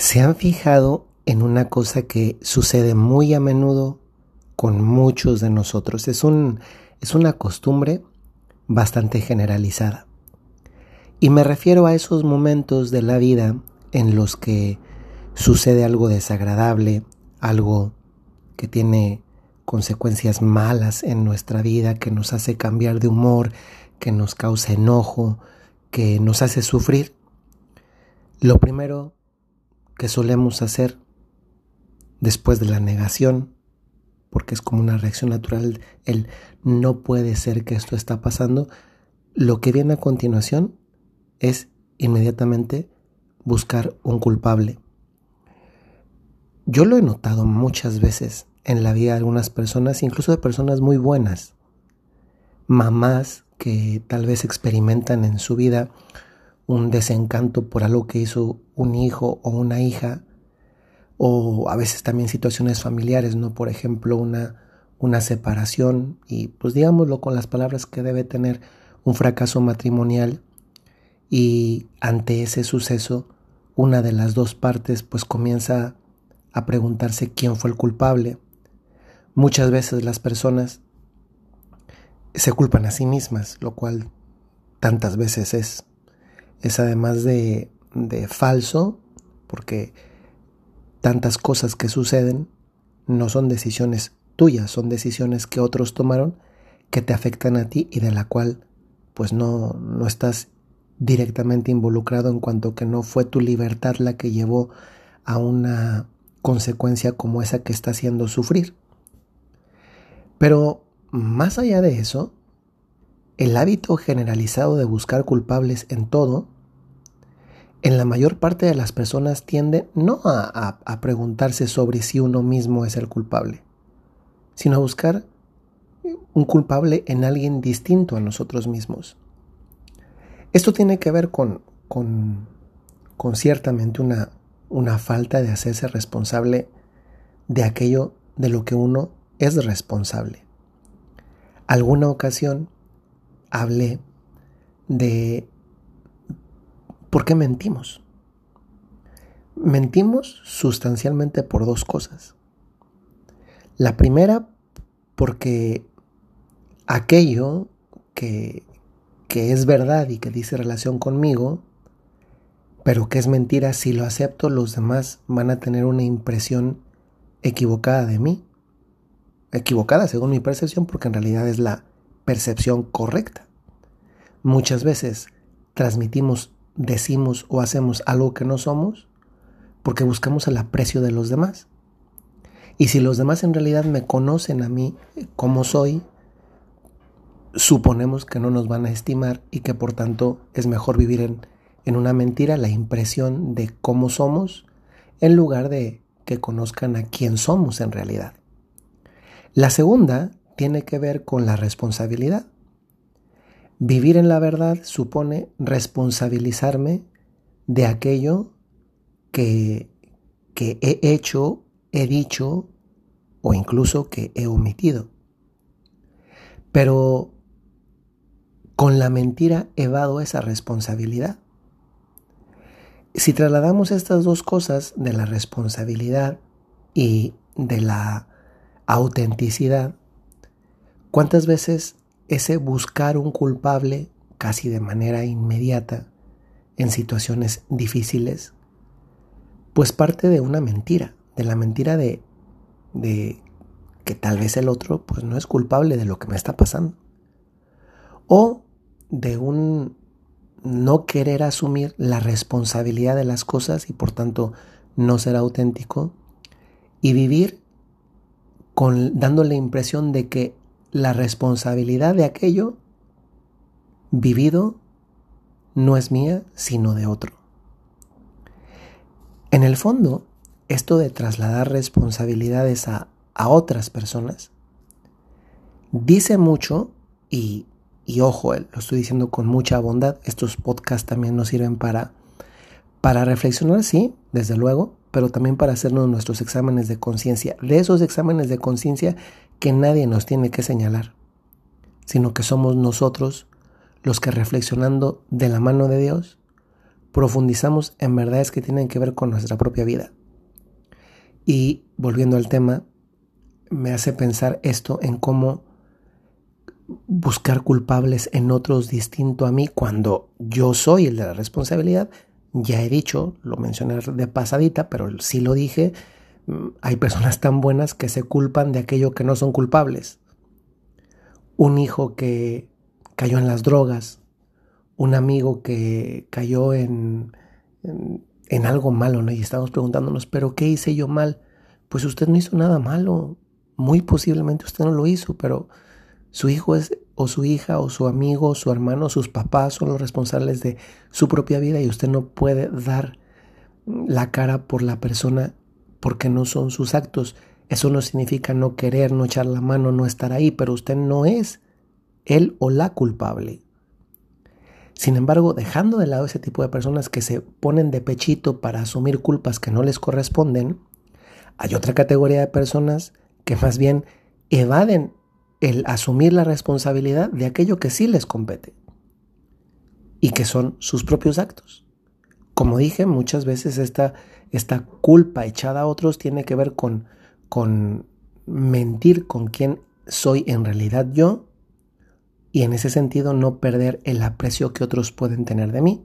¿Se han fijado en una cosa que sucede muy a menudo con muchos de nosotros? Es, un, es una costumbre bastante generalizada. Y me refiero a esos momentos de la vida en los que sucede algo desagradable, algo que tiene consecuencias malas en nuestra vida, que nos hace cambiar de humor, que nos causa enojo, que nos hace sufrir. Lo primero que solemos hacer después de la negación, porque es como una reacción natural, el no puede ser que esto está pasando, lo que viene a continuación es inmediatamente buscar un culpable. Yo lo he notado muchas veces en la vida de algunas personas, incluso de personas muy buenas, mamás que tal vez experimentan en su vida un desencanto por algo que hizo un hijo o una hija, o a veces también situaciones familiares, ¿no? Por ejemplo, una, una separación y pues digámoslo con las palabras que debe tener un fracaso matrimonial y ante ese suceso una de las dos partes pues comienza a preguntarse quién fue el culpable. Muchas veces las personas se culpan a sí mismas, lo cual tantas veces es es además de, de falso, porque tantas cosas que suceden no son decisiones tuyas, son decisiones que otros tomaron que te afectan a ti y de la cual pues no, no estás directamente involucrado en cuanto que no fue tu libertad la que llevó a una consecuencia como esa que está haciendo sufrir. Pero más allá de eso, el hábito generalizado de buscar culpables en todo, en la mayor parte de las personas tiende no a, preguntarse sobre si uno mismo es el culpable, sino a buscar un culpable en alguien distinto a nosotros mismos. Esto tiene que ver con, con, con ciertamente una, una falta de hacerse responsable de aquello de lo que uno es responsable. Alguna ocasión hablé de por qué mentimos. Mentimos sustancialmente por dos cosas. La primera, porque aquello que, que es verdad y que dice relación conmigo, pero que es mentira, si lo acepto, los demás van a tener una impresión equivocada de mí. Equivocada según mi percepción, porque en realidad es la percepción correcta. Muchas veces transmitimos, decimos o hacemos algo que no somos porque buscamos el aprecio de los demás. Y si los demás en realidad me conocen a mí como soy, suponemos que no nos van a estimar y que por tanto es mejor vivir en, una mentira la impresión de cómo somos en lugar de que conozcan a quién somos en realidad. La segunda tiene que ver con la responsabilidad. Vivir en la verdad supone responsabilizarme de aquello que, que he hecho, he dicho o incluso que he omitido. Pero con la mentira evado esa responsabilidad. Si trasladamos estas dos cosas de la responsabilidad y de la autenticidad, ¿Cuántas veces ese buscar un culpable casi de manera inmediata en situaciones difíciles, pues parte de una mentira, de la mentira de, de que tal vez el otro pues no es culpable de lo que me está pasando. O de un no querer asumir la responsabilidad de las cosas y por tanto no ser auténtico y vivir con, dando la impresión de que la responsabilidad de aquello vivido no es mía, sino de otro. En el fondo, esto de trasladar responsabilidades a, a otras personas dice mucho y, y ojo, lo estoy diciendo con mucha bondad, estos podcasts también nos sirven para, para reflexionar, sí, desde luego, pero también para hacernos nuestros exámenes de conciencia. De esos exámenes de conciencia que nadie nos tiene que señalar, sino que somos nosotros los que reflexionando de la mano de Dios profundizamos en verdades que tienen que ver con nuestra propia vida. Y volviendo al tema, me hace pensar esto en cómo buscar culpables en otros distinto a mí cuando yo soy el de la responsabilidad. Ya he dicho, lo mencioné de pasadita, pero sí lo dije, mm, hay personas tan buenas que se culpan de aquello que no son culpables. Un hijo que cayó en las drogas, un amigo que cayó en, en, algo malo, ¿no? Y estamos preguntándonos, ¿pero qué hice yo mal? Pues usted no hizo nada malo. Muy posiblemente usted no lo hizo, pero su hijo es o su hija o su amigo o su hermano, sus papás son los responsables de su propia vida y usted no puede dar la cara por la persona porque no son sus actos. Eso no significa no querer, no echar la mano, no estar ahí, pero usted no es él o la culpable. Sin embargo, dejando de lado ese tipo de personas que se ponen de pechito para asumir culpas que no les corresponden, hay otra categoría de personas que más bien evaden el asumir la responsabilidad de aquello que sí les compete y que son sus propios actos. Como dije, muchas veces esta, esta culpa echada a otros tiene que ver con, con mentir con quién soy en realidad yo y en ese sentido no perder el aprecio que otros pueden tener de mí.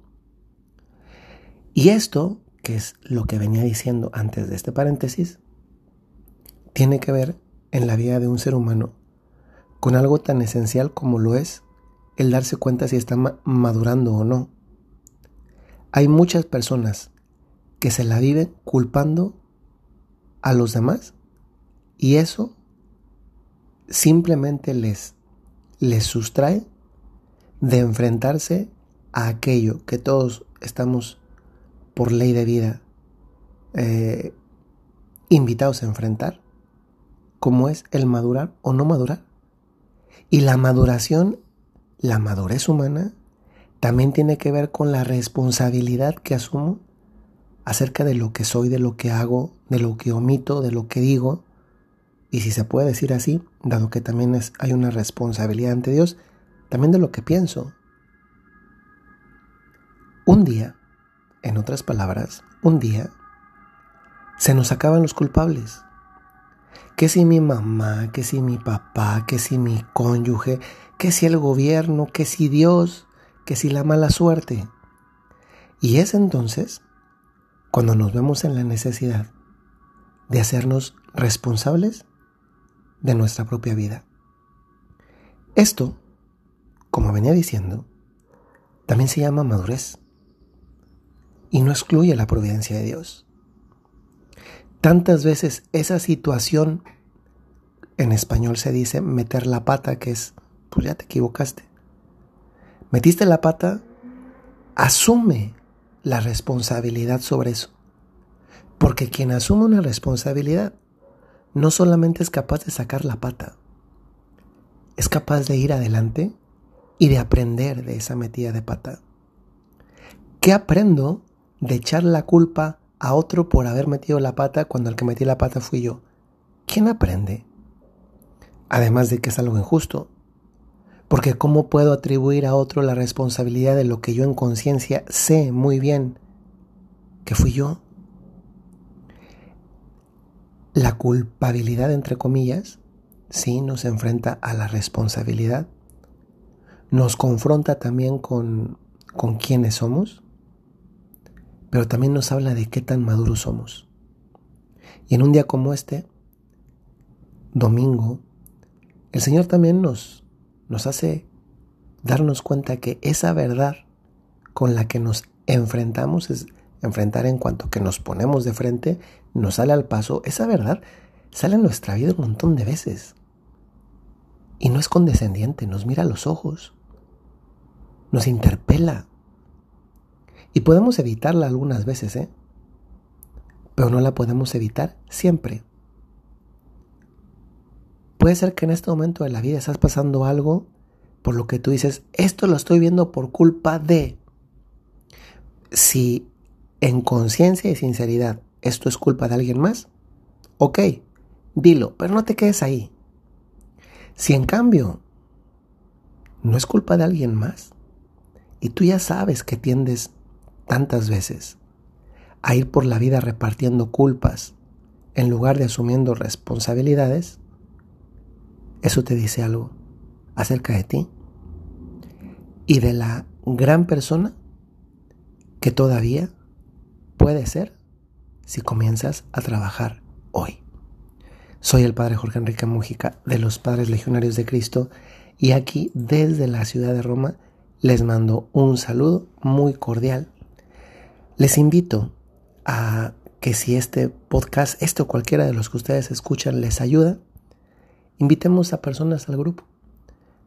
Y esto, que es lo que venía diciendo antes de este paréntesis, tiene que ver en la vida de un ser humano con algo tan esencial como lo es el darse cuenta si está madurando o no. Hay muchas personas que se la viven culpando a los demás y eso simplemente les les sustrae de enfrentarse a aquello que todos estamos por ley de vida eh, invitados a enfrentar, como es el madurar o no madurar. Y la maduración, la madurez humana, también tiene que ver con la responsabilidad que asumo acerca de lo que soy, de lo que hago, de lo que omito, de lo que digo, y si se puede decir así, dado que también hay una responsabilidad ante Dios, también de lo que pienso. Un día, en otras palabras, un día, se nos acaban los culpables. Que si mi mamá, que si mi papá, que si mi cónyuge, que si el gobierno, que si Dios, que si la mala suerte. Y es entonces cuando nos vemos en la necesidad de hacernos responsables de nuestra propia vida. Esto, como venía diciendo, también se llama madurez y no excluye la providencia de Dios. Tantas veces esa situación, en español se dice meter la pata, que es, pues ya te equivocaste. Metiste la pata, asume la responsabilidad sobre eso. Porque quien asume una responsabilidad no solamente es capaz de sacar la pata, es capaz de ir adelante y de aprender de esa metida de pata. ¿Qué aprendo de echar la culpa a otro por haber metido la pata cuando el que metí la pata fui yo? ¿Quién aprende? Además de que es algo injusto. Porque ¿cómo puedo atribuir a otro la responsabilidad de lo que yo en conciencia sé muy bien que fui yo? La culpabilidad, entre comillas, sí nos enfrenta a la responsabilidad, nos confronta también con, con quiénes somos, pero también nos habla de qué tan maduros somos. Y en un día como este, domingo, el Señor también nos, nos hace darnos cuenta que esa verdad con la que nos enfrentamos es enfrentar en cuanto que nos ponemos de frente, nos sale al paso, esa verdad sale en nuestra vida un montón de veces. Y no es condescendiente, nos mira a los ojos, nos interpela. Y podemos evitarla algunas veces, ¿eh? Pero no la podemos evitar siempre. Puede ser que en este momento de la vida estás pasando algo por lo que tú dices, esto lo estoy viendo por culpa de... Si en conciencia y sinceridad, ¿esto es culpa de alguien más? Ok, dilo, pero no te quedes ahí. Si en cambio no es culpa de alguien más y tú ya sabes que tiendes tantas veces a ir por la vida repartiendo culpas en lugar de asumiendo responsabilidades, eso te dice algo acerca de ti y de la gran persona que todavía puede ser si comienzas a trabajar hoy. Soy el Padre Jorge Enrique Mújica de los Padres Legionarios de Cristo y aquí desde la ciudad de Roma les mando un saludo muy cordial. Les invito a que si este podcast, este o cualquiera de los que ustedes escuchan les ayuda, invitemos a personas al grupo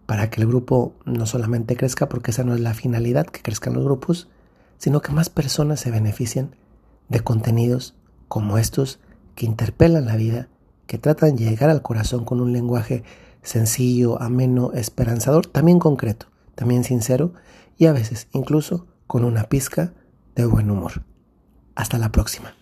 para que el grupo no solamente crezca, porque esa no es la finalidad, que crezcan los grupos, sino que más personas se beneficien de contenidos como estos que interpelan la vida, que tratan de llegar al corazón con un lenguaje sencillo, ameno, esperanzador, también concreto, también sincero y a veces incluso con una pizca de buen humor. Hasta la próxima.